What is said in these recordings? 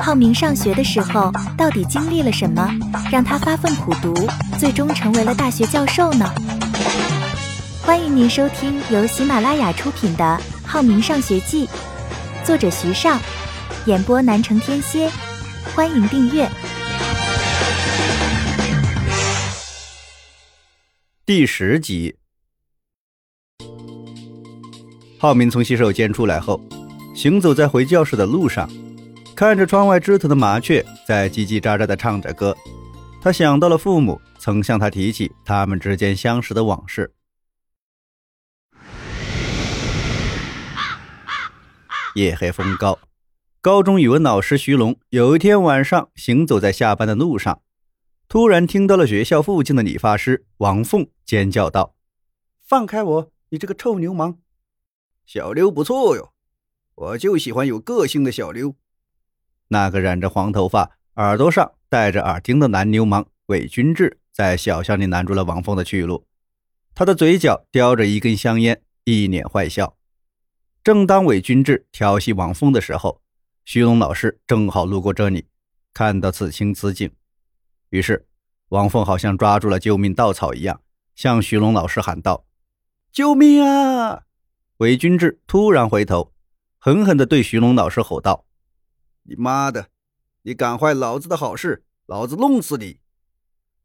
浩明上学的时候到底经历了什么，让他发奋苦读，最终成为了大学教授呢？欢迎您收听由喜马拉雅出品的《浩明上学记》，作者徐尚，演播南城天蝎。欢迎订阅第十集。浩明从洗手间出来后，行走在回教室的路上。看着窗外枝头的麻雀在叽叽喳喳地唱着歌，他想到了父母曾向他提起他们之间相识的往事。夜黑风高，高中语文老师徐龙有一天晚上行走在下班的路上，突然听到了学校附近的理发师王凤尖叫道：“放开我，你这个臭流氓！小刘不错哟，我就喜欢有个性的小刘。”那个染着黄头发、耳朵上戴着耳钉的男流氓韦君志，在小巷里拦住了王峰的去路。他的嘴角叼着一根香烟，一脸坏笑。正当韦君志调戏王峰的时候，徐龙老师正好路过这里，看到此情此景，于是王峰好像抓住了救命稻草一样，向徐龙老师喊道：“救命啊！”韦君志突然回头，狠狠地对徐龙老师吼道。你妈的！你敢坏老子的好事，老子弄死你！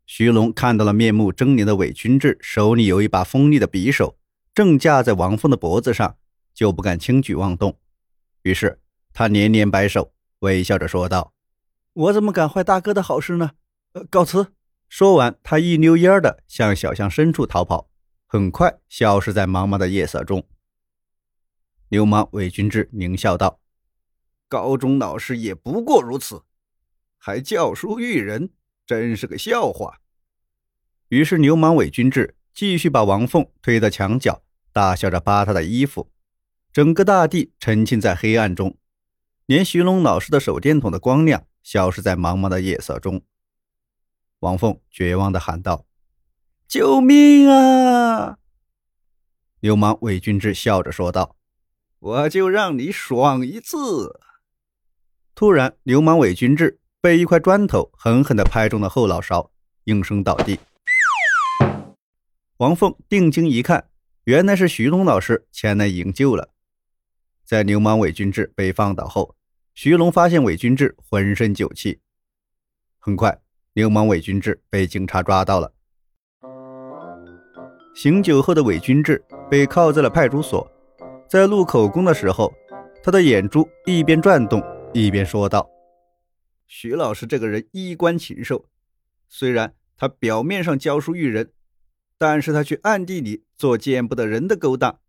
徐龙看到了面目狰狞的韦君志，手里有一把锋利的匕首，正架在王峰的脖子上，就不敢轻举妄动。于是他连连摆手，微笑着说道：“我怎么敢坏大哥的好事呢？呃，告辞！”说完，他一溜烟的向小巷深处逃跑，很快消失在茫茫的夜色中。流氓韦君志狞笑道。高中老师也不过如此，还教书育人，真是个笑话。于是流氓韦君志继续把王凤推到墙角，大笑着扒他的衣服。整个大地沉浸在黑暗中，连徐龙老师的手电筒的光亮消失在茫茫的夜色中。王凤绝望地喊道：“救命啊！”流氓韦君志笑着说道：“我就让你爽一次。”突然，流氓伪君志被一块砖头狠狠地拍中了后脑勺，应声倒地。王凤定睛一看，原来是徐龙老师前来营救了。在流氓伪君志被放倒后，徐龙发现伪君志浑身酒气。很快，流氓伪君志被警察抓到了。醒酒后的伪君志被铐在了派出所，在录口供的时候，他的眼珠一边转动。一边说道：“徐老师这个人衣冠禽兽，虽然他表面上教书育人，但是他却暗地里做见不得人的勾当。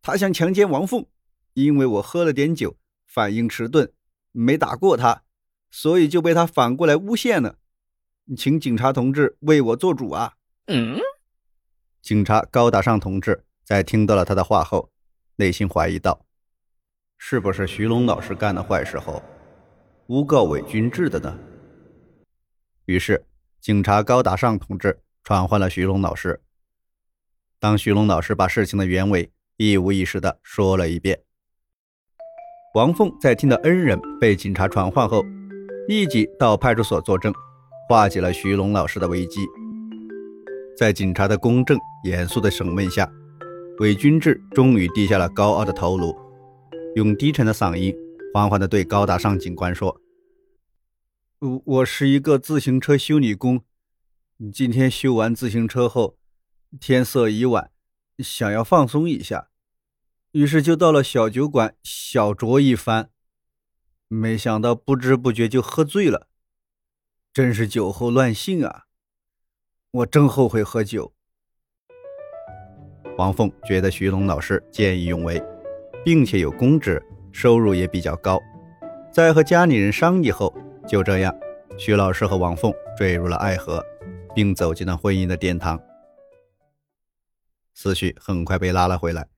他想强奸王凤，因为我喝了点酒，反应迟钝，没打过他，所以就被他反过来诬陷了。请警察同志为我做主啊！”嗯，警察高大上同志在听到了他的话后，内心怀疑道。是不是徐龙老师干的坏事后，诬告伪君志的呢？于是，警察高大上同志传唤了徐龙老师。当徐龙老师把事情的原委一五一十的说了一遍，王凤在听到恩人被警察传唤后，立即到派出所作证，化解了徐龙老师的危机。在警察的公正严肃的审问下，伪君志终于低下了高傲的头颅。用低沉的嗓音，缓缓地对高大上警官说：“我我是一个自行车修理工，今天修完自行车后，天色已晚，想要放松一下，于是就到了小酒馆小酌一番。没想到不知不觉就喝醉了，真是酒后乱性啊！我真后悔喝酒。”王凤觉得徐龙老师见义勇为。并且有公职，收入也比较高。在和家里人商议后，就这样，徐老师和王凤坠入了爱河，并走进了婚姻的殿堂。思绪很快被拉了回来。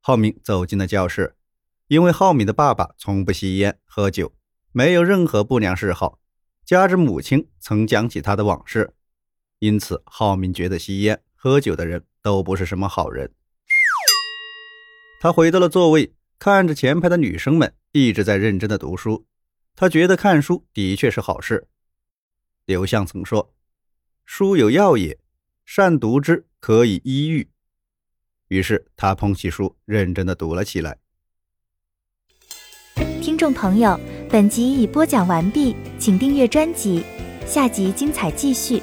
浩明走进了教室，因为浩明的爸爸从不吸烟喝酒，没有任何不良嗜好，加之母亲曾讲起他的往事，因此浩明觉得吸烟喝酒的人都不是什么好人。他回到了座位，看着前排的女生们一直在认真的读书，他觉得看书的确是好事。刘向曾说：“书有药也，善读之，可以医愈。”于是他捧起书，认真的读了起来。听众朋友，本集已播讲完毕，请订阅专辑，下集精彩继续。